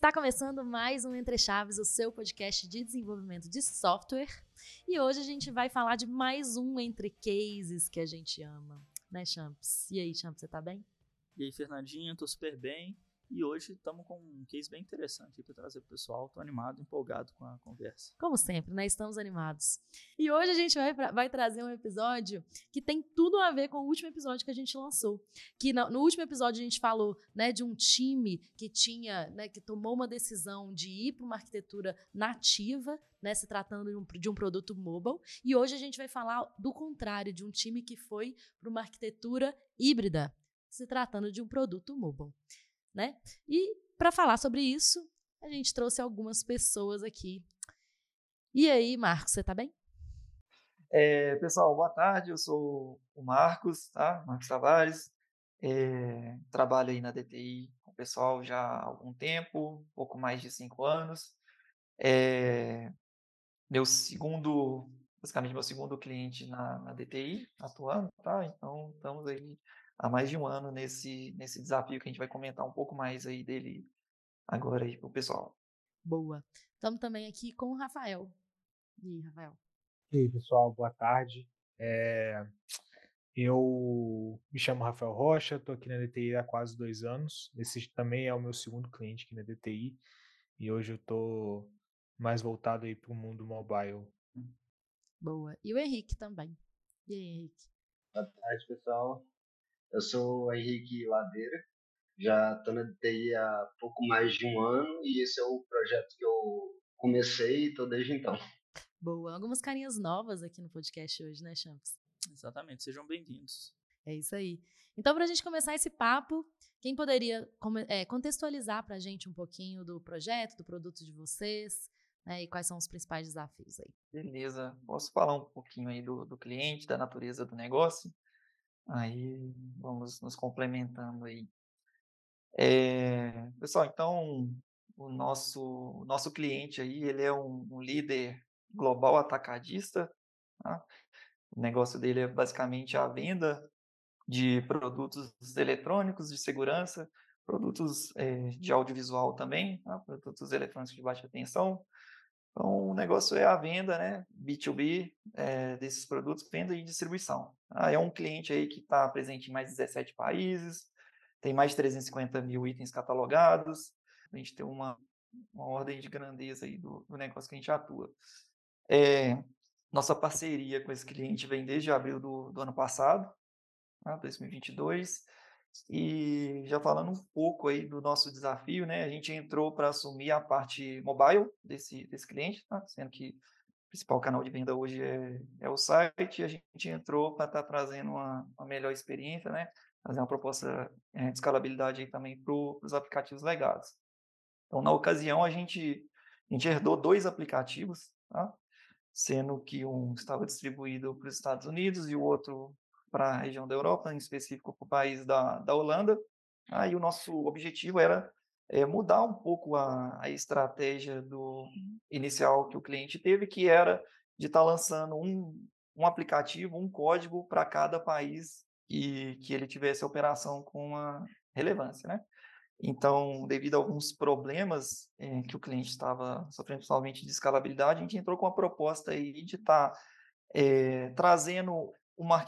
Está começando mais um Entre Chaves, o seu podcast de desenvolvimento de software. E hoje a gente vai falar de mais um Entre Cases que a gente ama, né, Champs? E aí, Champs, você tá bem? E aí, Fernandinho, tô super bem. E hoje estamos com um case bem interessante para trazer para o pessoal. Estou animado, empolgado com a conversa. Como sempre, né? Estamos animados. E hoje a gente vai, vai trazer um episódio que tem tudo a ver com o último episódio que a gente lançou. Que no, no último episódio a gente falou né, de um time que tinha, né, que tomou uma decisão de ir para uma arquitetura nativa, né, se tratando de um, de um produto mobile. E hoje a gente vai falar do contrário, de um time que foi para uma arquitetura híbrida, se tratando de um produto mobile né? E para falar sobre isso, a gente trouxe algumas pessoas aqui. E aí, Marcos, você tá bem? É, pessoal, boa tarde. Eu sou o Marcos, tá? Marcos Tavares. É, trabalho aí na DTI com o pessoal já há algum tempo, pouco mais de cinco anos. É, meu segundo, basicamente meu segundo cliente na, na DTI atuando, tá? Então estamos aí há mais de um ano nesse, nesse desafio que a gente vai comentar um pouco mais aí dele agora aí pro pessoal. Boa. Estamos também aqui com o Rafael. E aí, Rafael? E aí, pessoal, boa tarde. É... Eu me chamo Rafael Rocha, estou aqui na DTI há quase dois anos. Esse também é o meu segundo cliente aqui na DTI. E hoje eu estou mais voltado aí para o mundo mobile. Boa. E o Henrique também. E aí, Henrique? Boa tarde, pessoal. Eu sou o Henrique Ladeira, já estou na DTI há pouco mais de um ano e esse é o projeto que eu comecei e estou desde então. Boa, algumas carinhas novas aqui no podcast hoje, né, Champs? Exatamente, sejam bem-vindos. É isso aí. Então, para a gente começar esse papo, quem poderia é, contextualizar para a gente um pouquinho do projeto, do produto de vocês, né, e quais são os principais desafios aí? Beleza, posso falar um pouquinho aí do, do cliente, da natureza do negócio? Aí vamos nos complementando aí. É, pessoal, então o nosso, o nosso cliente aí, ele é um, um líder global atacadista. Tá? O negócio dele é basicamente a venda de produtos eletrônicos de segurança, produtos é, de audiovisual também, tá? produtos eletrônicos de baixa tensão, então, o negócio é a venda, né, B2B, é, desses produtos, venda e distribuição. Ah, é um cliente aí que está presente em mais de 17 países, tem mais de 350 mil itens catalogados, a gente tem uma, uma ordem de grandeza aí do, do negócio que a gente atua. É, nossa parceria com esse cliente vem desde abril do, do ano passado, né, 2022, e já falando um pouco aí do nosso desafio, né? A gente entrou para assumir a parte mobile desse, desse cliente, tá? sendo que o principal canal de venda hoje é, é o site, e a gente entrou para estar tá trazendo uma, uma, melhor experiência, né? Fazer uma proposta é, de escalabilidade aí também para os aplicativos legados. Então, na ocasião, a gente, a gente herdou dois aplicativos, tá? sendo que um estava distribuído para os Estados Unidos e o outro para a região da Europa, em específico para o país da, da Holanda. Aí o nosso objetivo era é, mudar um pouco a, a, estratégia do inicial que o cliente teve, que era de estar tá lançando um, um aplicativo, um código para cada país e que ele tivesse operação com uma relevância, né? Então, devido a alguns problemas é, que o cliente estava sofrendo, principalmente de escalabilidade, a gente entrou com a proposta aí de estar tá, é, trazendo uma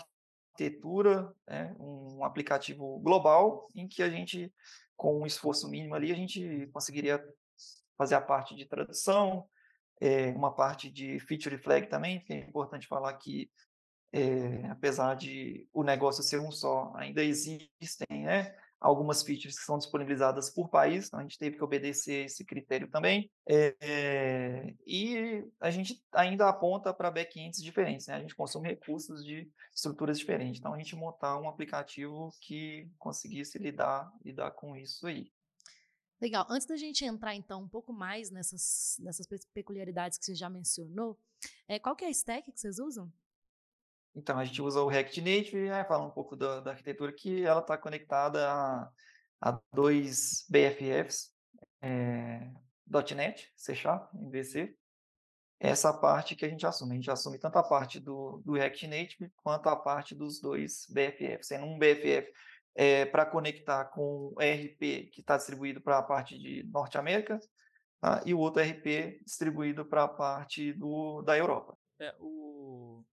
arquitetura, né, um aplicativo global, em que a gente, com um esforço mínimo ali, a gente conseguiria fazer a parte de tradução, é, uma parte de feature flag também, que é importante falar que, é, apesar de o negócio ser um só, ainda existem né, algumas features que são disponibilizadas por país, então a gente teve que obedecer esse critério também. É, e a gente ainda aponta para backends diferentes, né? a gente consome recursos de estruturas diferentes. Então a gente montar um aplicativo que conseguisse lidar, lidar com isso aí. Legal. Antes da gente entrar, então, um pouco mais nessas, nessas peculiaridades que você já mencionou, é, qual que é a stack que vocês usam? Então, a gente usa o React Native, né, fala um pouco da, da arquitetura, que ela está conectada a, a dois BFFs, é, .NET, C Sharp, MVC. Essa parte que a gente assume. A gente assume tanto a parte do, do React Native quanto a parte dos dois BFFs. Sendo um BFF é, para conectar com o ERP que está distribuído para a parte de Norte América tá? e o outro ERP distribuído para a parte do, da Europa. É, o,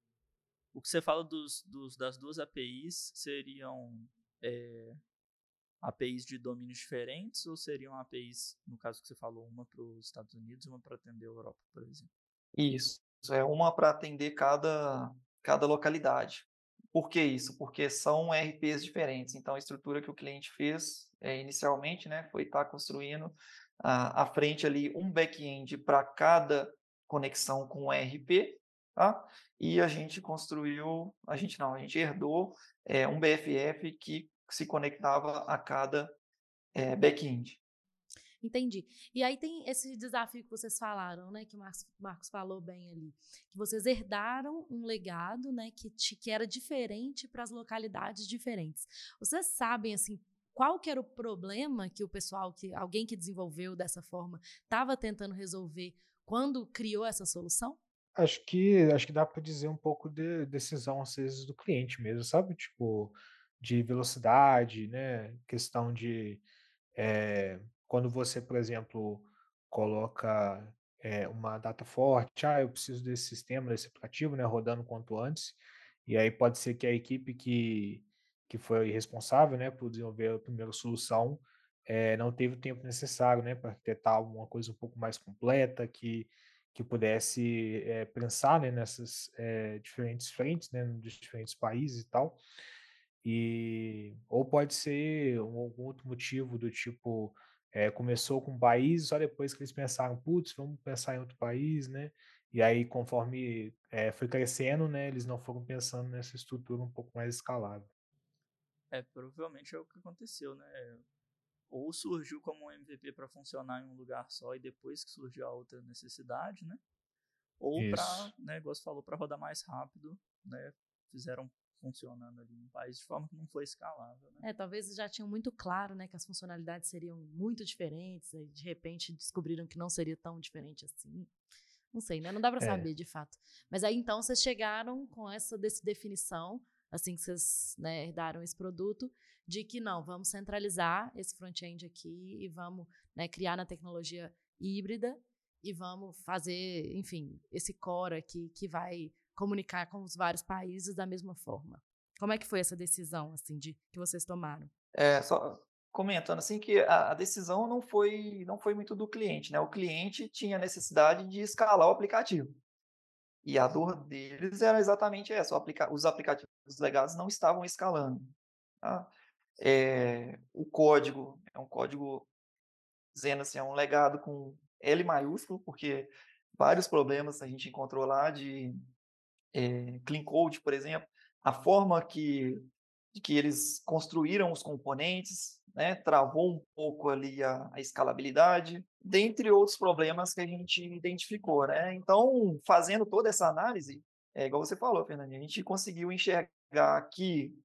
o que você fala dos, dos das duas APIs seriam é, APIs de domínios diferentes ou seriam APIs, no caso que você falou, uma para os Estados Unidos e uma para atender a Europa, por exemplo? Isso, é uma para atender cada, cada localidade. Por que isso? Porque são RPs diferentes. Então, a estrutura que o cliente fez é, inicialmente né, foi estar tá construindo à frente ali um back-end para cada conexão com o RP, tá? E a gente construiu, a gente não, a gente herdou é, um BFF que se conectava a cada é, back-end. Entendi. E aí tem esse desafio que vocês falaram, né? Que o Marcos, Marcos falou bem ali. Que vocês herdaram um legado, né? Que, te, que era diferente para as localidades diferentes. Vocês sabem, assim, qual que era o problema que o pessoal, que alguém que desenvolveu dessa forma, estava tentando resolver quando criou essa solução? Acho que acho que dá para dizer um pouco de decisão às vezes do cliente mesmo, sabe? Tipo, de velocidade, né? Questão de é, quando você, por exemplo, coloca é, uma data forte, ah, eu preciso desse sistema, desse aplicativo, né, rodando quanto antes, e aí pode ser que a equipe que, que foi responsável, né, por desenvolver a primeira solução, é, não teve o tempo necessário, né, para arquitetar uma coisa um pouco mais completa, que, que pudesse é, pensar, né, nessas diferentes frentes, né, nos diferentes países e tal, e ou pode ser um, algum outro motivo do tipo é, começou com um país, só depois que eles pensaram, putz, vamos pensar em outro país, né? E aí, conforme é, foi crescendo, né, eles não foram pensando nessa estrutura um pouco mais escalável. É, provavelmente é o que aconteceu, né? Ou surgiu como um MVP para funcionar em um lugar só e depois que surgiu a outra necessidade, né? Ou para, né, igual você falou, para rodar mais rápido, né? Fizeram funcionando ali no país de forma que não foi escalável. Né? É, talvez já tinham muito claro né, que as funcionalidades seriam muito diferentes, e de repente descobriram que não seria tão diferente assim. Não sei, né? Não dá para é. saber de fato. Mas aí então vocês chegaram com essa definição, assim que vocês né, herdaram esse produto, de que não, vamos centralizar esse front-end aqui e vamos né, criar na tecnologia híbrida e vamos fazer, enfim, esse core aqui que vai comunicar com os vários países da mesma forma. Como é que foi essa decisão, assim, de que vocês tomaram? É, só comentando assim que a, a decisão não foi não foi muito do cliente, né? O cliente tinha necessidade de escalar o aplicativo. E a dor deles era exatamente essa: aplica os aplicativos legados não estavam escalando. Tá? É, o código é um código dizendo assim, é um legado com L maiúsculo, porque vários problemas a gente encontrou lá de é, Clean Code, por exemplo, a forma que, que eles construíram os componentes, né, travou um pouco ali a, a, escalabilidade, dentre outros problemas que a gente identificou. Né? Então, fazendo toda essa análise, é igual você falou, Fernandinho, a gente conseguiu enxergar que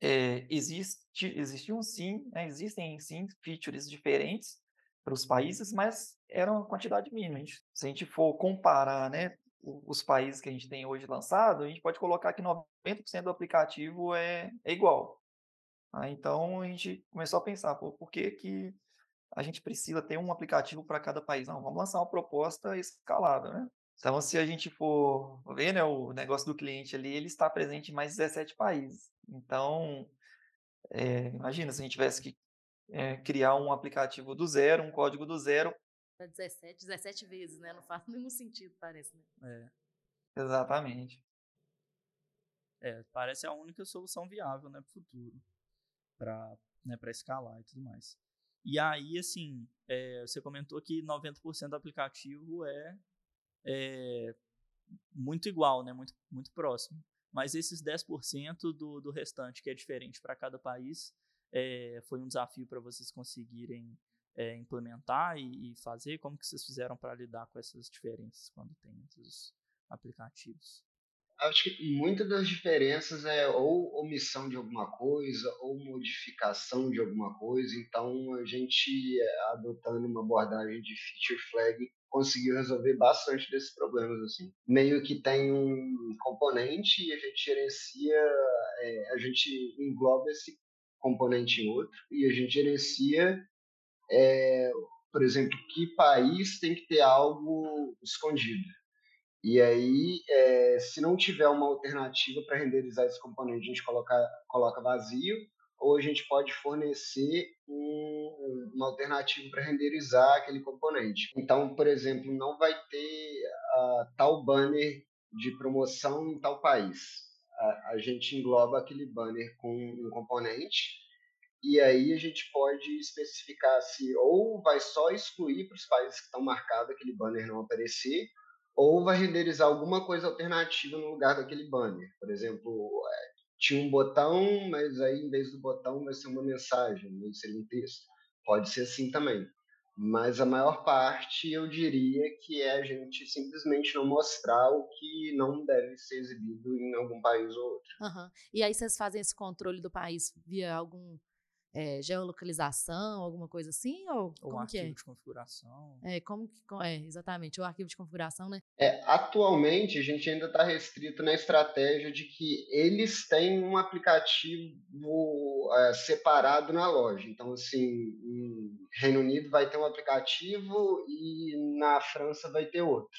é, existe, existiam sim, né, existem sim features diferentes para os países, mas era uma quantidade mínima. Se a gente for comparar né, os países que a gente tem hoje lançado, a gente pode colocar que 90% do aplicativo é, é igual. Ah, então a gente começou a pensar, pô, por que, que a gente precisa ter um aplicativo para cada país? Não, vamos lançar uma proposta escalada, né? Então, se a gente for ver né, o negócio do cliente ali, ele está presente em mais 17 países. Então, é, imagina se a gente tivesse que é, criar um aplicativo do zero, um código do zero, 17, 17 vezes, né? Não faz nenhum sentido, parece, né? É. Exatamente. É, parece a única solução viável, né, pro futuro. Pra, né, escalar e tudo mais. E aí, assim, é, você comentou que 90% do aplicativo é, é muito igual, né? Muito, muito próximo. Mas esses 10% do, do restante, que é diferente para cada país, é, foi um desafio para vocês conseguirem é, implementar e, e, fazer? Como que vocês fizeram para lidar com essas diferenças quando tem esses aplicativos? Acho que muitas das diferenças é ou omissão de alguma coisa ou modificação de alguma coisa. Então, a gente, adotando uma abordagem de feature flag, conseguiu resolver bastante desses problemas. assim. Meio que tem um componente e a gente gerencia, é, a gente engloba esse componente em outro e a gente gerencia, é, por exemplo, que país tem que ter algo escondido. E aí, é, se não tiver uma alternativa para renderizar esse componente, a gente coloca, coloca vazio, ou a gente pode fornecer um, uma alternativa para renderizar aquele componente. Então, por exemplo, não vai ter uh, tal banner de promoção em tal país. A, a gente engloba aquele banner com um componente e aí a gente pode especificar se ou vai só excluir para os países que estão marcados aquele banner não aparecer, ou vai renderizar alguma coisa alternativa no lugar daquele banner. Por exemplo, é, tinha um botão, mas aí em vez do botão vai ser uma mensagem, não ser um texto. Pode ser assim também. Mas a maior parte eu diria que é a gente simplesmente não mostrar o que não deve ser exibido em algum país ou outro. Uhum. E aí vocês fazem esse controle do país via algum é, geolocalização, alguma coisa assim? Ou, ou como um que é? arquivo de configuração. É, como que, é, exatamente, o arquivo de configuração, né? É, atualmente, a gente ainda está restrito na estratégia de que eles têm um aplicativo é, separado na loja. Então, assim, em Reino Unido vai ter um aplicativo e na França vai ter outro.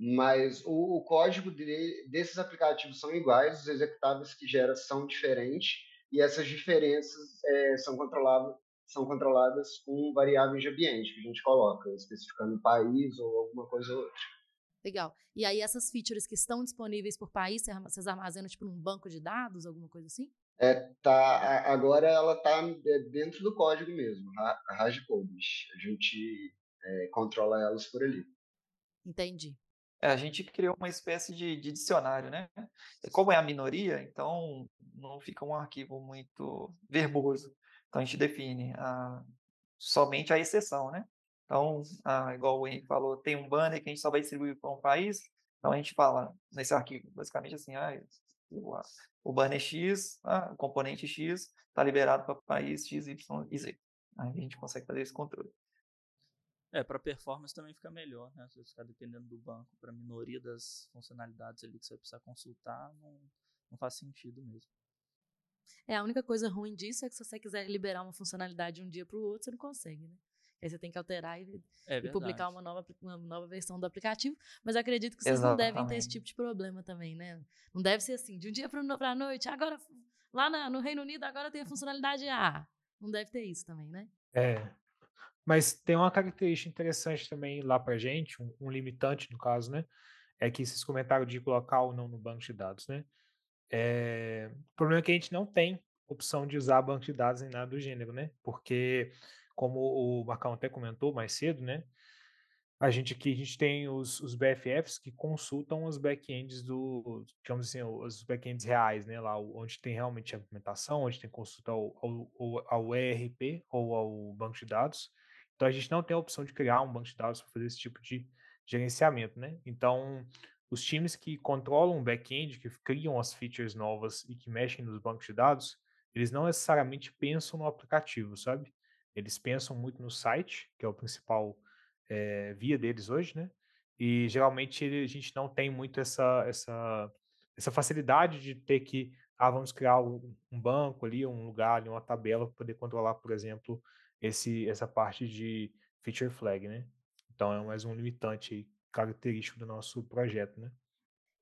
Mas o, o código de, desses aplicativos são iguais, os executáveis que gera são diferentes e essas diferenças é, são, controladas, são controladas com variáveis de ambiente que a gente coloca, especificando o país ou alguma coisa ou outra. Legal. E aí essas features que estão disponíveis por país, vocês armazenam tipo num banco de dados, alguma coisa assim? É, tá, agora ela está dentro do código mesmo, a hashcodes. A gente é, controla elas por ali. Entendi. É, a gente criou uma espécie de, de, dicionário, né? Como é a minoria, então não fica um arquivo muito verboso. Então a gente define a, somente a exceção, né? Então, a, igual o Henrique falou, tem um banner que a gente só vai distribuir para um país. Então a gente fala nesse arquivo, basicamente assim, ah, o, o banner X, ah, o componente X está liberado para o país X, Y e Z. Aí a gente consegue fazer esse controle. É, para performance também fica melhor, né? Se você ficar dependendo do banco para a minoria das funcionalidades ali que você vai precisar consultar, não, não faz sentido mesmo. É, a única coisa ruim disso é que se você quiser liberar uma funcionalidade de um dia para o outro, você não consegue, né? Aí você tem que alterar e, é e publicar uma nova, uma nova versão do aplicativo. Mas acredito que vocês Exatamente. não devem ter esse tipo de problema também, né? Não deve ser assim, de um dia para a noite, agora lá na, no Reino Unido agora tem a funcionalidade A. Não deve ter isso também, né? É, mas tem uma característica interessante também lá para gente, um, um, limitante no caso, né? É que esses comentários de colocar ou não no banco de dados, né? É, o problema é que a gente não tem opção de usar banco de dados em nada do gênero, né? Porque, como o Marcão até comentou mais cedo, né? A gente aqui, a gente tem os, os BFFs que consultam os backends do, digamos assim, os backends reais, né? Lá onde tem realmente a implementação, onde tem consulta ao, ao, ao ERP ou ao banco de dados. Então a gente não tem a opção de criar um banco de dados para fazer esse tipo de gerenciamento, né? Então os times que controlam o back-end, que criam as features novas e que mexem nos bancos de dados, eles não necessariamente pensam no aplicativo, sabe? Eles pensam muito no site, que é o principal é, via deles hoje, né? E geralmente a gente não tem muito essa, essa, essa facilidade de ter que, ah, vamos criar um banco ali, um lugar ali, uma tabela para poder controlar, por exemplo, esse, essa parte de feature flag, né? Então é mais um limitante característico do nosso projeto, né?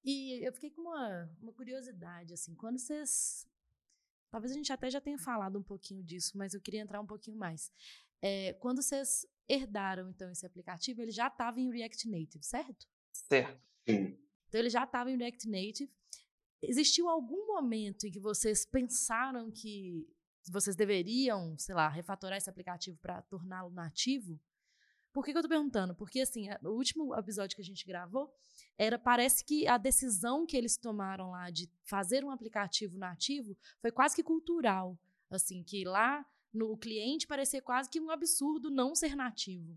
E eu fiquei com uma, uma curiosidade, assim, quando vocês. Talvez a gente até já tenha falado um pouquinho disso, mas eu queria entrar um pouquinho mais. É, quando vocês herdaram, então, esse aplicativo, ele já estava em React Native, certo? Certo. Então, ele já estava em React Native. Existiu algum momento em que vocês pensaram que vocês deveriam, sei lá, refatorar esse aplicativo para torná-lo nativo? Por que, que eu estou perguntando? Porque, assim, o último episódio que a gente gravou, era parece que a decisão que eles tomaram lá de fazer um aplicativo nativo foi quase que cultural. Assim, que lá no cliente parecia quase que um absurdo não ser nativo.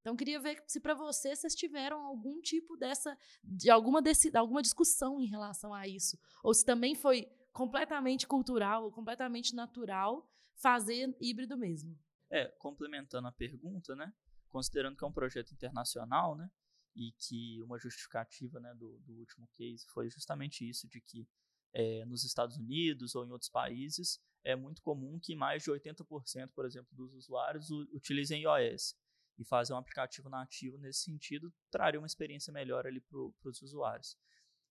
Então, queria ver se para você vocês tiveram algum tipo dessa, de alguma, desse, alguma discussão em relação a isso. Ou se também foi completamente cultural, completamente natural fazer híbrido mesmo. É, complementando a pergunta, né? Considerando que é um projeto internacional, né? E que uma justificativa né, do, do último case foi justamente isso, de que é, nos Estados Unidos ou em outros países, é muito comum que mais de 80%, por exemplo, dos usuários utilizem iOS. E fazer um aplicativo nativo nesse sentido traria uma experiência melhor ali para os usuários.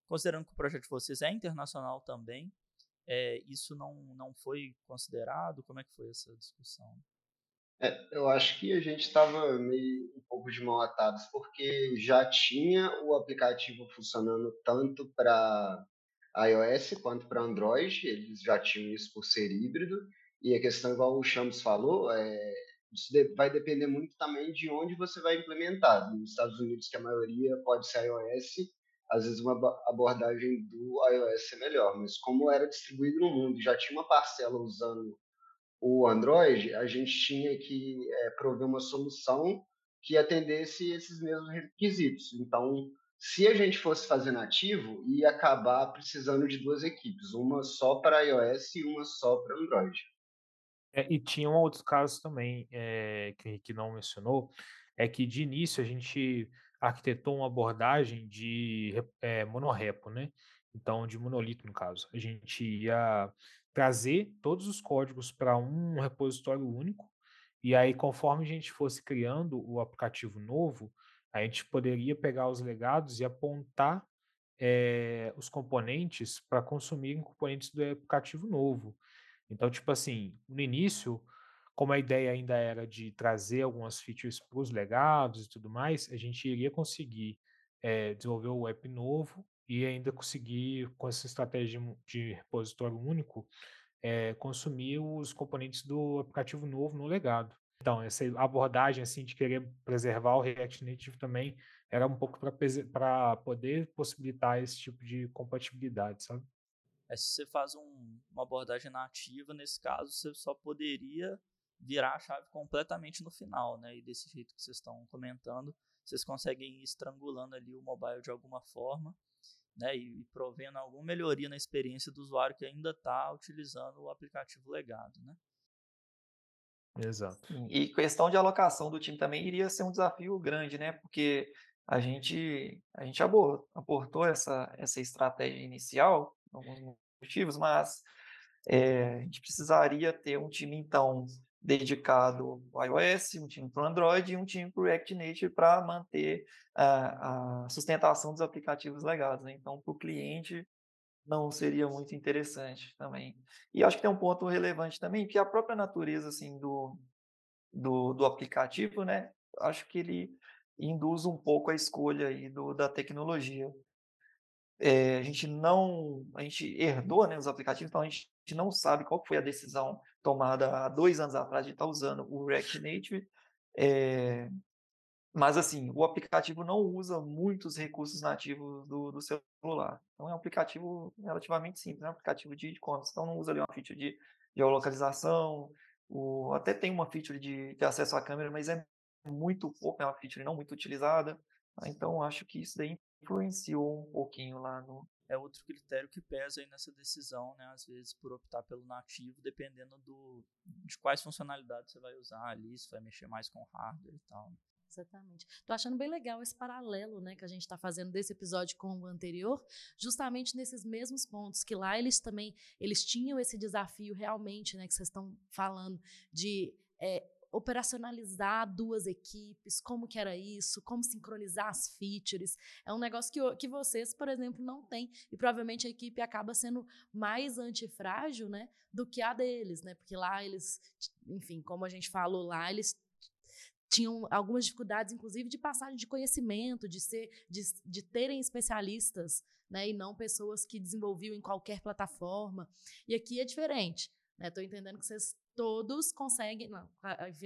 Considerando que o projeto de vocês é internacional também, é, isso não, não foi considerado? Como é que foi essa discussão? É, eu acho que a gente estava meio um pouco de mão atadas, porque já tinha o aplicativo funcionando tanto para iOS quanto para Android, eles já tinham isso por ser híbrido, e a questão, igual o Chambs falou, é, isso vai depender muito também de onde você vai implementar. Nos Estados Unidos, que a maioria pode ser iOS, às vezes uma abordagem do iOS é melhor, mas como era distribuído no mundo, já tinha uma parcela usando o Android, a gente tinha que é, prover uma solução que atendesse esses mesmos requisitos. Então, se a gente fosse fazer nativo, ia acabar precisando de duas equipes, uma só para iOS e uma só para Android. É, e tinham outros casos também é, que o Henrique não mencionou, é que de início a gente arquitetou uma abordagem de é, monorepo, né? Então, de monolito, no caso. A gente ia trazer todos os códigos para um repositório único, e aí, conforme a gente fosse criando o aplicativo novo, a gente poderia pegar os legados e apontar é, os componentes para consumirem componentes do aplicativo novo. Então, tipo assim, no início, como a ideia ainda era de trazer algumas features para os legados e tudo mais, a gente iria conseguir é, desenvolver o app novo e ainda conseguir, com essa estratégia de repositório único, é, consumir os componentes do aplicativo novo no legado. Então, essa abordagem assim de querer preservar o React Native também era um pouco para poder possibilitar esse tipo de compatibilidade, sabe? É, se você faz um, uma abordagem nativa, nesse caso, você só poderia virar a chave completamente no final, né? E desse jeito que vocês estão comentando, vocês conseguem ir estrangulando ali o mobile de alguma forma né, e, provendo alguma melhoria na experiência do usuário que ainda está utilizando o aplicativo legado, né? Exato. E questão de alocação do time também iria ser um desafio grande, né? Porque a gente a gente abortou essa essa estratégia inicial, alguns motivos, mas é, a gente precisaria ter um time então dedicado ao iOS, um time para o Android e um time para o React Native para manter a, a, sustentação dos aplicativos legados. Né? Então, para o cliente, não seria muito interessante também. E acho que tem um ponto relevante também, que a própria natureza assim, do, do, do aplicativo, né? acho que ele induz um pouco a escolha aí do, da tecnologia. É, a gente não, a gente herdou né, os aplicativos, então a gente não sabe qual foi a decisão tomada há dois anos atrás de estar usando o React Native. É, mas, assim, o aplicativo não usa muitos recursos nativos do, do celular. Então, é um aplicativo relativamente simples, é um aplicativo de e-commerce. Então, não usa ali uma feature de geolocalização, o, até tem uma feature de, de acesso à câmera, mas é muito pouco, é uma feature não muito utilizada. Então, acho que isso daí influenciou um pouquinho lá no, é outro critério que pesa aí nessa decisão, né? Às vezes por optar pelo nativo, dependendo do, de quais funcionalidades você vai usar ali, se vai mexer mais com hardware e tal. Exatamente. Tô achando bem legal esse paralelo, né, que a gente está fazendo desse episódio com o anterior, justamente nesses mesmos pontos que lá eles também eles tinham esse desafio realmente, né, que vocês estão falando de é, operacionalizar duas equipes, como que era isso, como sincronizar as features. É um negócio que, que vocês, por exemplo, não têm. E provavelmente a equipe acaba sendo mais antifrágil né, do que a deles, né? Porque lá eles, enfim, como a gente falou lá, eles tinham algumas dificuldades, inclusive, de passagem de conhecimento, de ser, de, de terem especialistas, né, e não pessoas que desenvolviam em qualquer plataforma. E aqui é diferente. Estou né? entendendo que vocês todos conseguem. Não,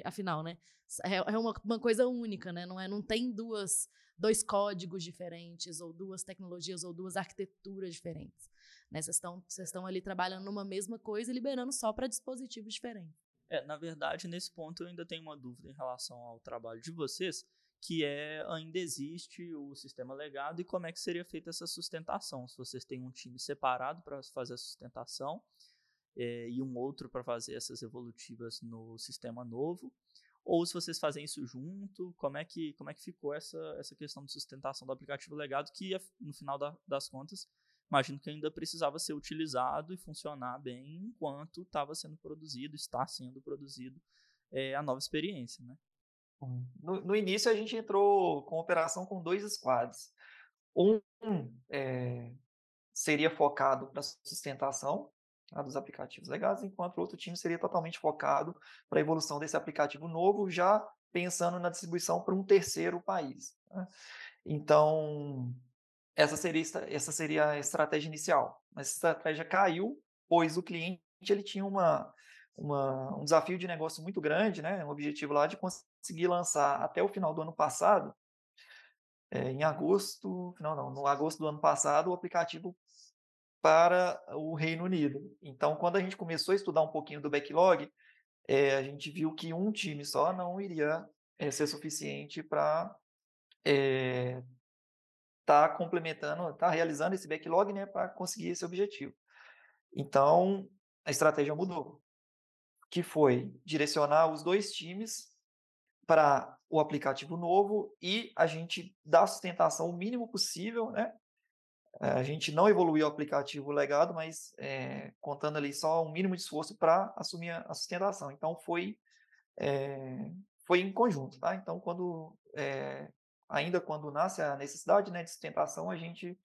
afinal, né? É, é uma, uma coisa única, né? Não, é, não tem duas, dois códigos diferentes, ou duas tecnologias, ou duas arquiteturas diferentes. Né? Vocês estão, vocês estão ali trabalhando numa mesma coisa e liberando só para dispositivos diferentes. É, na verdade, nesse ponto eu ainda tenho uma dúvida em relação ao trabalho de vocês, que é ainda existe o sistema legado e como é que seria feita essa sustentação. Se vocês têm um time separado para fazer a sustentação é, e um outro para fazer essas evolutivas no sistema novo, ou se vocês fazem isso junto, como é que, como é que ficou essa, essa questão de sustentação do aplicativo legado, que no final da, das contas imagino que ainda precisava ser utilizado e funcionar bem enquanto estava sendo produzido, está sendo produzido é, a nova experiência, né? No, no, início a gente entrou com operação com dois squads. Um é, seria focado para sustentação tá, dos aplicativos legados, enquanto o outro time seria totalmente focado para a evolução desse aplicativo novo, já pensando na distribuição para um terceiro país. Né? Então, essa seria, essa seria a estratégia inicial. Mas essa estratégia caiu, pois o cliente ele tinha uma, uma, um desafio de negócio muito grande, né? um objetivo lá de conseguir lançar até o final do ano passado, é, em agosto, final não, no agosto do ano passado, o aplicativo para o Reino Unido. Então, quando a gente começou a estudar um pouquinho do backlog, é, a gente viu que um time só não iria é, ser suficiente para estar tá complementando, estar tá realizando esse backlog, né, para conseguir esse objetivo. Então, a estratégia mudou, que foi direcionar os dois times para o aplicativo novo e a gente dar sustentação o mínimo possível, né? A gente não evoluiu o aplicativo legado, mas é, contando ali só um mínimo de esforço para assumir a sustentação. Então foi é, foi em conjunto, tá? Então quando é, ainda quando nasce a necessidade né, de sustentação, a gente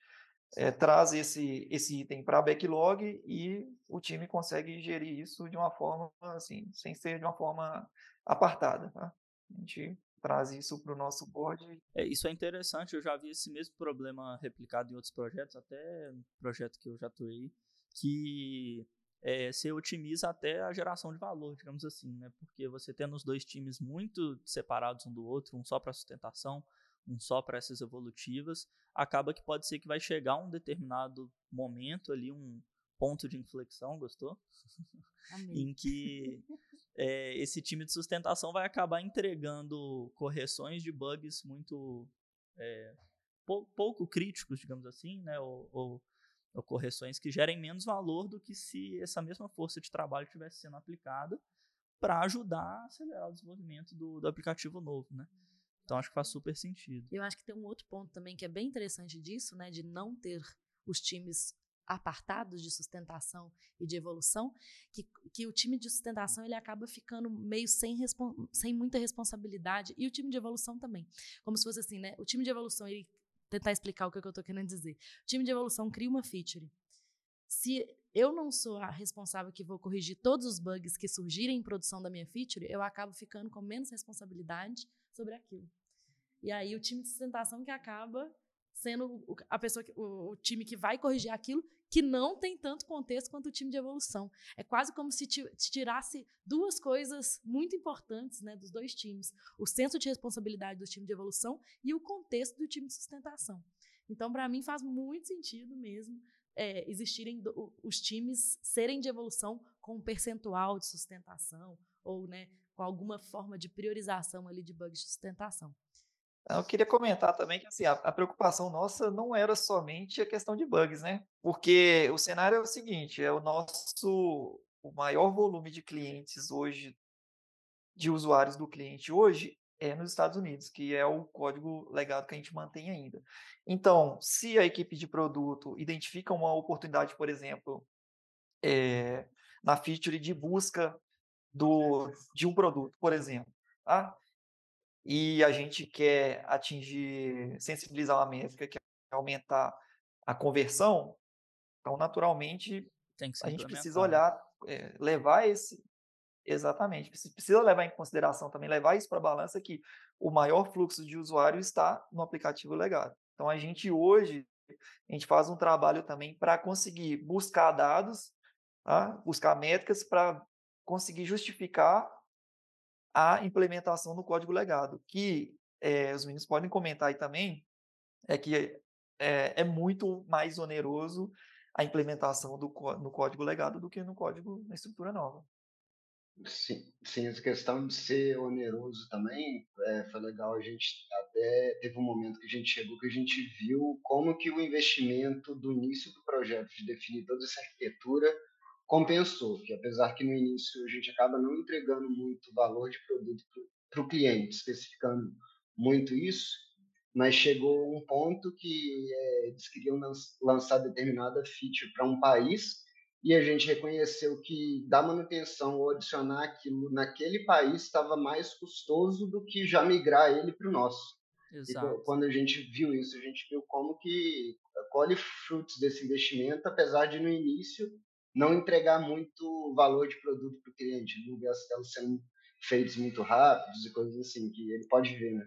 traz esse, esse item para backlog e o time consegue gerir isso de uma forma assim, sem ser de uma forma apartada. Tá? A gente traz isso para o nosso board. É, isso é interessante, eu já vi esse mesmo problema replicado em outros projetos, até projeto que eu já atuei, que é, você otimiza até a geração de valor, digamos assim, né? Porque você tendo os dois times muito separados um do outro, um só para sustentação, um só para essas evolutivas, acaba que pode ser que vai chegar um determinado momento ali, um ponto de inflexão, gostou? em que esse time de sustentação vai acabar entregando correções de bugs muito é, pou, pouco críticos, digamos assim, né? Ou, ou, ou, correções que gerem menos valor do que se essa mesma força de trabalho estivesse sendo aplicada para ajudar a acelerar o desenvolvimento do, do aplicativo novo, né? Então acho que faz super sentido. Eu acho que tem um outro ponto também que é bem interessante disso, né, de não ter os times apartados de sustentação e de evolução, que, que o time de sustentação ele acaba ficando meio sem, sem muita responsabilidade e o time de evolução também. Como se fosse assim, né? O time de evolução, ele tentar explicar o que, é que eu estou querendo dizer. O time de evolução cria uma feature. Se eu não sou a responsável que vou corrigir todos os bugs que surgirem em produção da minha feature, eu acabo ficando com menos responsabilidade sobre aquilo. E aí o time de sustentação que acaba sendo a pessoa, que, o, o, time que vai corrigir aquilo, que não tem tanto contexto quanto o time de evolução. É quase como se tirasse duas coisas muito importantes né, dos dois times: o senso de responsabilidade do time de evolução e o contexto do time de sustentação. Então, para mim, faz muito sentido mesmo é, existirem do, os times serem de evolução com um percentual de sustentação ou né, com alguma forma de priorização ali de bugs de sustentação. Eu queria comentar também que assim, a, a, preocupação nossa não era somente a questão de bugs, né? Porque o cenário é o seguinte: é o nosso o maior volume de clientes hoje, de usuários do cliente hoje, é nos Estados Unidos, que é o código legado que a gente mantém ainda. Então, se a equipe de produto identifica uma oportunidade, por exemplo, é, na feature de busca do, de um produto, por exemplo, tá? E a gente quer atingir, sensibilizar uma métrica, que é aumentar a conversão, então, naturalmente, a gente precisa olhar, é, levar esse. Exatamente, precisa levar em consideração também, levar isso para a balança que o maior fluxo de usuário está no aplicativo legado. Então, a gente hoje, a gente faz um trabalho também para conseguir buscar dados, tá? buscar métricas para conseguir justificar a implementação do código legado, que é, os meninos podem comentar aí também, é que é, é muito mais oneroso a implementação do, no código legado do que no código na estrutura nova. Sim, sim, essa questão de ser oneroso também é, foi legal. A gente até teve um momento que a gente chegou que a gente viu como que o investimento do início do projeto de definir toda essa arquitetura compensou, que apesar que no início a gente acaba não entregando muito valor de produto para o cliente, especificando muito isso, mas chegou um ponto que é, eles queriam lançar determinada feature para um país e a gente reconheceu que dar manutenção ou adicionar aquilo naquele país estava mais custoso do que já migrar ele para o nosso. Exato. E quando a gente viu isso, a gente viu como que colhe frutos desse investimento, apesar de no início não entregar muito valor de produto para o cliente, não ver as telas sendo feitos muito rápidos e coisas assim, que ele pode ver, né?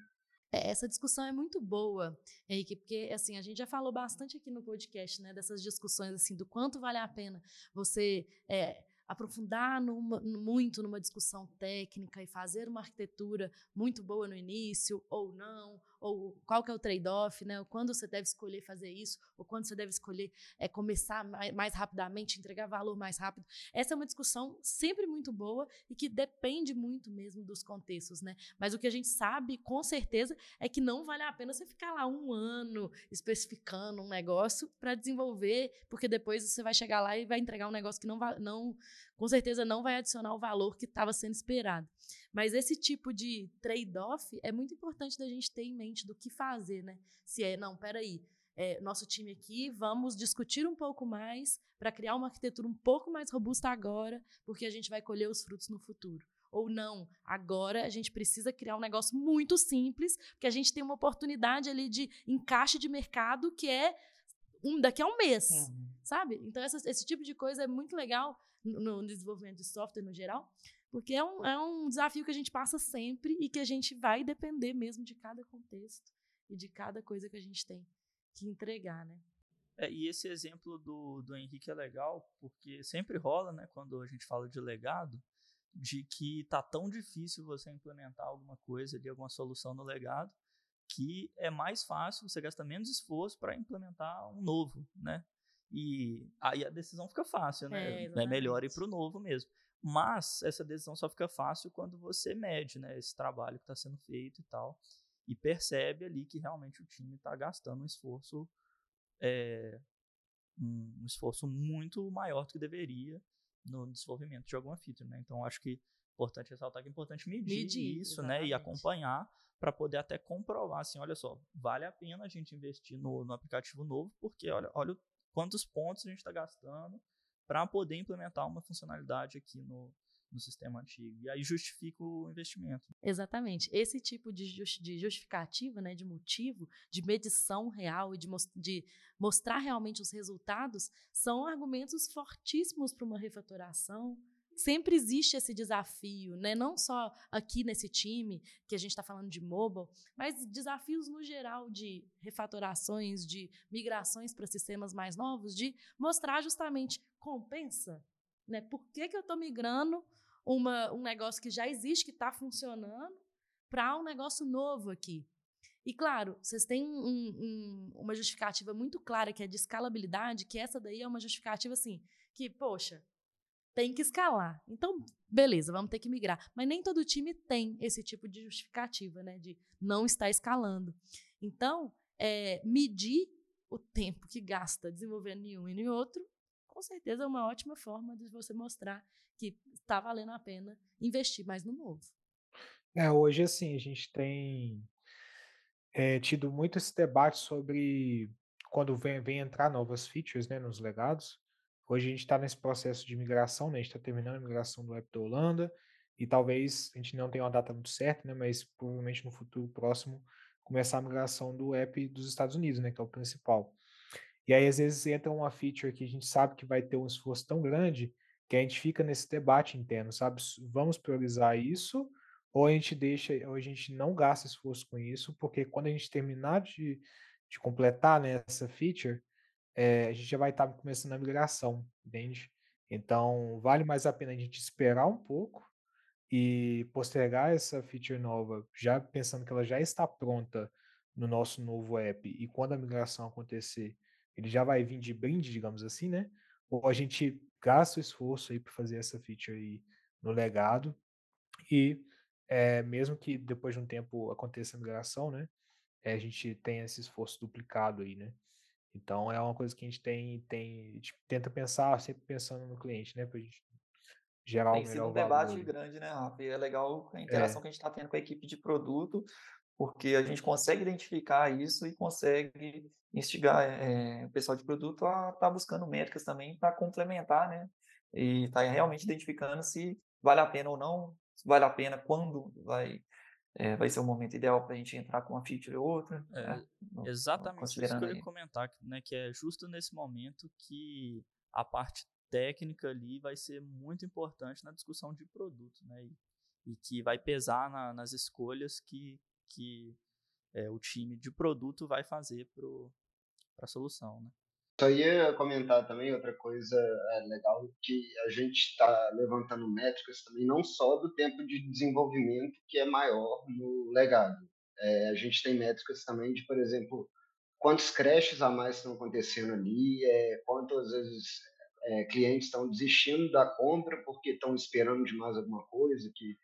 É, essa discussão é muito boa, Henrique, porque assim a gente já falou bastante aqui no podcast, né, dessas discussões assim do quanto vale a pena você é, aprofundar numa, muito numa discussão técnica e fazer uma arquitetura muito boa no início ou não, ou qual que é o trade-off, né? Quando você deve escolher fazer isso, ou quando você deve escolher é, começar mais, mais, rapidamente, entregar valor mais rápido. Essa é uma discussão sempre muito boa e que depende muito mesmo dos contextos, né? Mas o que a gente sabe, com certeza, é que não vale a pena você ficar lá um ano especificando um negócio para desenvolver, porque depois você vai chegar lá e vai entregar um negócio que não, não com certeza não vai adicionar o valor que estava sendo esperado. Mas esse tipo de trade-off é muito importante da gente ter em mente do que fazer, né? Se é, não, peraí, é, nosso time aqui, vamos discutir um pouco mais para criar uma arquitetura um pouco mais robusta agora, porque a gente vai colher os frutos no futuro. Ou não, agora a gente precisa criar um negócio muito simples, porque a gente tem uma oportunidade ali de encaixe de mercado que é um, daqui a um mês, uhum. sabe? Então, essa, esse tipo de coisa é muito legal no, no desenvolvimento de software no geral, porque é um, é um desafio que a gente passa sempre e que a gente vai depender mesmo de cada contexto e de cada coisa que a gente tem que entregar, né? É, e esse exemplo do, do Henrique é legal, porque sempre rola, né, quando a gente fala de legado, de que tá tão difícil você implementar alguma coisa ali, alguma solução no legado, que é mais fácil, você gasta menos esforço para implementar um novo, né? E aí a decisão fica fácil, né? É, é melhor ir para o novo mesmo. Mas essa decisão só fica fácil quando você mede né, esse trabalho que está sendo feito e tal, e percebe ali que realmente o time está gastando um esforço, é, um esforço muito maior do que deveria no desenvolvimento de alguma feature. Né? Então, acho que é importante ressaltar que é importante medir, medir isso né, e acompanhar para poder até comprovar assim, olha só, vale a pena a gente investir no, no aplicativo novo, porque olha, olha quantos pontos a gente está gastando para poder implementar uma funcionalidade aqui no, no sistema antigo. E aí justifica o investimento. Exatamente. Esse tipo de, justificativa, né, de motivo, de medição real e de, de mostrar realmente os resultados, são argumentos fortíssimos para uma refatoração, sempre existe esse desafio, né? Não só aqui nesse time que a gente está falando de mobile, mas desafios no geral de refatorações, de migrações para sistemas mais novos, de mostrar justamente compensa, né? Por que, que eu estou migrando uma, um negócio que já existe, que está funcionando, para um negócio novo aqui? E claro, vocês têm um, um, uma justificativa muito clara que é de escalabilidade, que essa daí é uma justificativa assim, que, poxa, tem que escalar. Então, beleza, vamos ter que migrar. Mas nem todo time tem esse tipo de justificativa, né? De não estar escalando. Então, é, medir o tempo que gasta desenvolvendo em um e em outro, com certeza é uma ótima forma de você mostrar que está valendo a pena investir mais no novo. É, hoje, assim, a gente tem é, tido muito esse debate sobre quando vem, vem entrar novas features né, nos legados, Hoje a gente está nesse processo de migração, né? A gente está terminando a migração do app da Holanda e talvez a gente não tenha uma data muito certa, né? Mas provavelmente no futuro próximo começar a migração do app dos Estados Unidos, né? Que é o principal. E aí às vezes entra uma feature que a gente sabe que vai ter um esforço tão grande que a gente fica nesse debate interno, sabe? Vamos priorizar isso ou a gente deixa, ou a gente não gasta esforço com isso, porque quando a gente terminar de, de completar né, essa feature, é, a gente já vai estar tá começando a migração, entende? Então, vale mais a pena a gente esperar um pouco e postergar essa feature nova, já pensando que ela já está pronta no nosso novo app e quando a migração acontecer, ele já vai vir de brinde, digamos assim, né? Ou a gente gasta o esforço aí para fazer essa feature aí no legado e é, mesmo que depois de um tempo aconteça a migração, né? É, a gente tem esse esforço duplicado aí, né? Então é uma coisa que a gente tem, tem gente tenta pensar sempre pensando no cliente, né? Para gente gerar tem o melhor um debate grande, né, Rafa? E é legal a interação é. que a gente está tendo com a equipe de produto, porque a gente consegue identificar isso e consegue instigar é, o pessoal de produto a estar tá buscando métricas também para complementar, né? E estar tá realmente identificando se vale a pena ou não, se vale a pena, quando vai, é, vai ser o momento ideal para a gente entrar com uma feature ou outra. É, né? exatamente isso que eu ia comentar, né, que é justo nesse momento que a parte técnica ali vai ser muito importante na discussão de produto, né? E, e que vai pesar na, nas escolhas que, que é, o time de produto vai fazer para a solução, né? Só ia comentar também outra coisa é, legal, que a gente está levantando métricas também não só do tempo de desenvolvimento que é maior no legado. É, a gente tem métricas também de, por exemplo, quantos crashes a mais estão acontecendo ali, é, quantas vezes é, clientes estão desistindo da compra porque estão esperando demais alguma coisa, que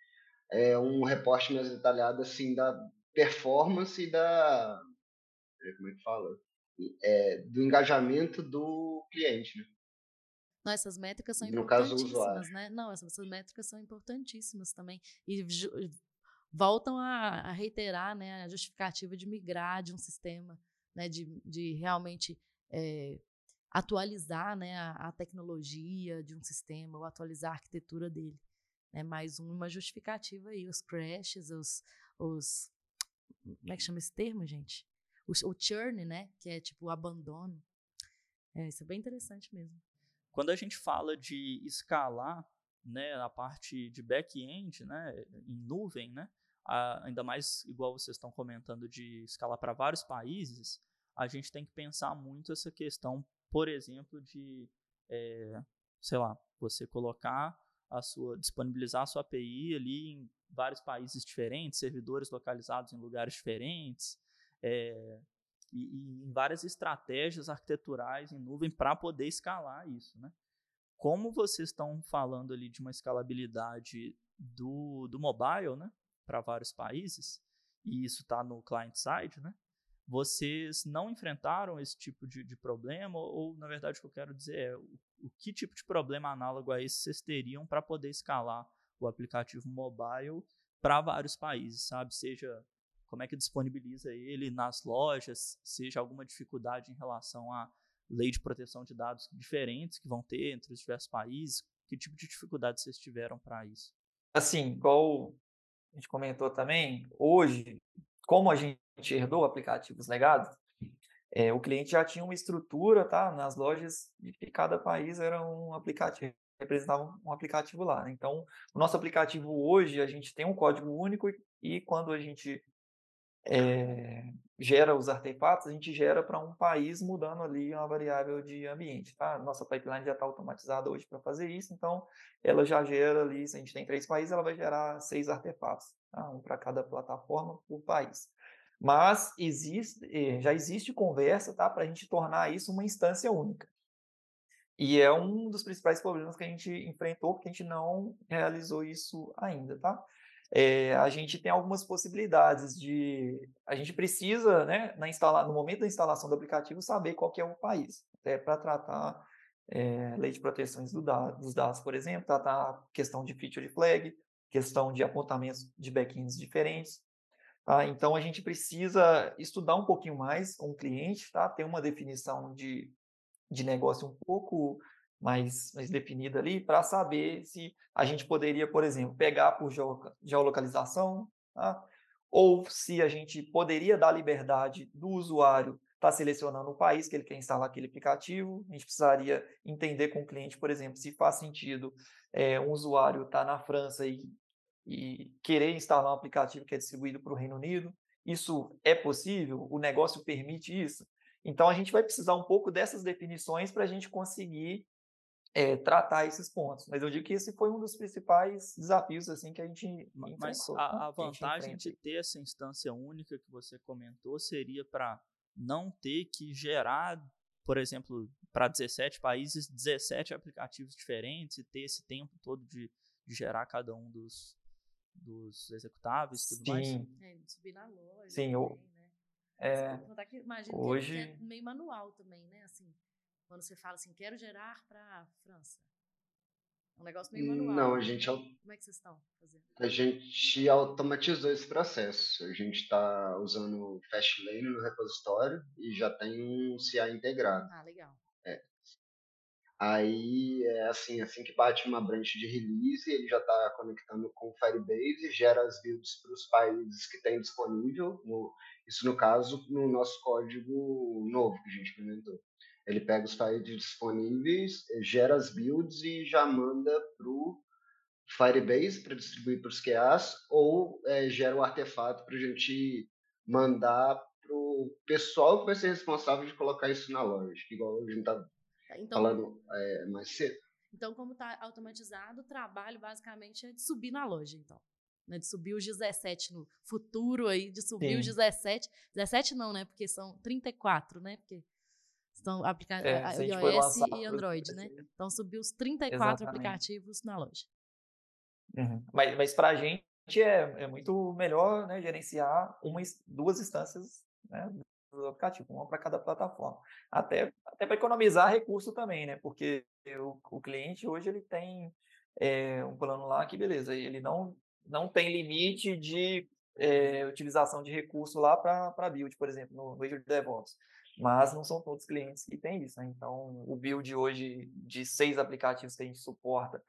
é um reporte mais detalhado assim da performance e da como é que fala é, do engajamento do cliente, né? Não, essas métricas são no importantíssimas, né? Não, essas, métricas são importantíssimas também. E voltam a, a, reiterar né, a justificativa de migrar de um sistema, né, de, de realmente é, atualizar né, a, a, tecnologia de um sistema ou atualizar a arquitetura dele. É mais uma justificativa aí, os crashes, os, os. Como é que chama esse termo, gente? O, o churn, né? Que é tipo o abandono. É, isso é bem interessante mesmo. Quando a gente fala de escalar, né, a parte de back-end, né, em nuvem, né, a, ainda mais igual vocês estão comentando de escalar para vários países, a gente tem que pensar muito essa questão, por exemplo, de, é, sei lá, você colocar a sua, disponibilizar a sua API ali em vários países diferentes, servidores localizados em lugares diferentes, é, e, e, em várias estratégias arquiteturais em nuvem para poder escalar isso, né? Como vocês estão falando ali de uma escalabilidade do, do mobile, né, para vários países, e isso está no client side, né? Vocês não enfrentaram esse tipo de, de problema, ou, na verdade o que eu quero dizer é o, o que tipo de problema análogo a esse vocês teriam para poder escalar o aplicativo mobile para vários países, sabe? Seja como é que disponibiliza ele nas lojas, seja alguma dificuldade em relação à lei de proteção de dados diferentes que vão ter entre os diversos países, que tipo de dificuldade vocês tiveram para isso? Assim, igual a gente comentou também, hoje, como a gente herdou aplicativos legados, é, o cliente já tinha uma estrutura, tá? Nas lojas de cada país era um aplicativo, representava um aplicativo lá. Né? Então, o nosso aplicativo hoje, a gente tem um código único e, e quando a gente é, gera os artefatos, a gente gera para um país mudando ali uma variável de ambiente. Tá? Nossa pipeline já está automatizada hoje para fazer isso, então ela já gera ali, se a gente tem três países, ela vai gerar seis artefatos, tá? um para cada plataforma por país. Mas existe, eh, já existe conversa tá? para a gente tornar isso uma instância única. E é um dos principais problemas que a gente enfrentou, porque a gente não realizou isso ainda, tá? É, a gente tem algumas possibilidades de. A gente precisa, né, na instala, no momento da instalação do aplicativo, saber qual que é o país, até para tratar é, lei de proteções do dado, dos dados, por exemplo, tratar questão de feature flag, questão de apontamentos de backends diferentes. Tá? Então, a gente precisa estudar um pouquinho mais o cliente, tá? ter uma definição de, de negócio um pouco mais, mais definida ali para saber se a gente poderia, por exemplo, pegar por geolocalização, tá? ou se a gente poderia dar liberdade do usuário estar tá selecionando o país que ele quer instalar aquele aplicativo. A gente precisaria entender com o cliente, por exemplo, se faz sentido é, um usuário estar tá na França e, e querer instalar um aplicativo que é distribuído para o Reino Unido. Isso é possível? O negócio permite isso? Então, a gente vai precisar um pouco dessas definições para a gente conseguir é, tratar esses pontos. Mas eu digo que esse foi um dos principais desafios assim que a gente Mas a, a vantagem de ter essa instância única que você comentou seria para não ter que gerar, por exemplo, para 17 países, 17 aplicativos diferentes e ter esse tempo todo de, de gerar cada um dos, dos executáveis e tudo Sim. mais. É, subir na loja. Sim, também, né? É, imagina hoje... que é meio manual também, né? Assim, quando você fala assim, quero gerar para França. É um negócio meio manual. Não, a gente, au- Como é que vocês estão fazendo? a gente automatizou esse processo. A gente está usando o Fastlane no repositório e já tem um CI integrado. Ah, legal. Aí, é assim, assim que bate uma branch de release, ele já está conectando com o Firebase, gera as builds para os países que tem disponível. no- isso, no caso, no nosso código novo que a gente implementou. Ele pega os países disponíveis, eh, gera as builds e já manda para o Firebase para distribuir para os QAs, ou eh, gera o artefato para a gente mandar para o pessoal que vai ser responsável de colocar isso na loja, igual a gente está Então, falando é, mais cedo. então como está automatizado, o trabalho basicamente é de subir na loja, então. Né, de subir os 17 no futuro aí, de subir os Sim. 17. 17 não, né? Porque são 34, né? Porque estão aplicados É, a iOS e Android, né? 17. Então subiu os 34 Exatamente. aplicativos na loja. Uhum. Mas, mas para a gente é, é muito melhor né, gerenciar uma, duas instâncias né, do aplicativo, uma para cada plataforma. Até, até para economizar recurso também, né? Porque o, o cliente hoje ele tem é, um plano lá que, beleza, ele não, não tem limite de é, utilização de recurso lá para build, por exemplo, no, no Azure DevOps. Mas não são todos os clientes que têm isso, né? Então, o build hoje de seis aplicativos que a gente suporta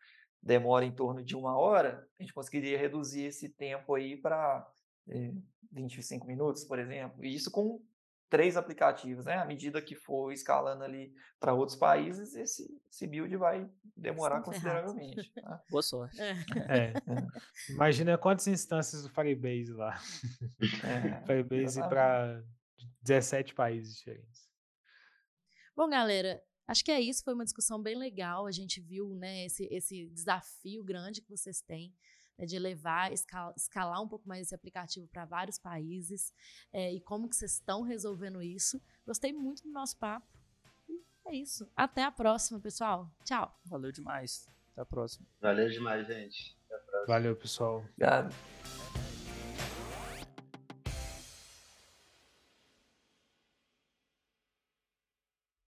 demora em torno de uma hora, a gente conseguiria reduzir esse tempo aí para 25 minutos, por exemplo. E isso com três aplicativos, né? À medida que for escalando ali para outros países, esse, esse build vai demorar consideravelmente. tá? Boa sorte. É. É. Imagina quantas instâncias do Firebase lá. É, Firebase para 17 países diferentes. Bom, galera, acho que é isso. Foi uma discussão bem legal. A gente viu né, esse, esse desafio grande que vocês têm né, de levar, escalar, escalar um pouco mais esse aplicativo para vários países é, e como que vocês estão resolvendo isso. Gostei muito do nosso papo. E é isso. Até a próxima, pessoal. Tchau. Valeu demais. Até a próxima. Valeu demais, gente. Valeu, pessoal. Obrigado.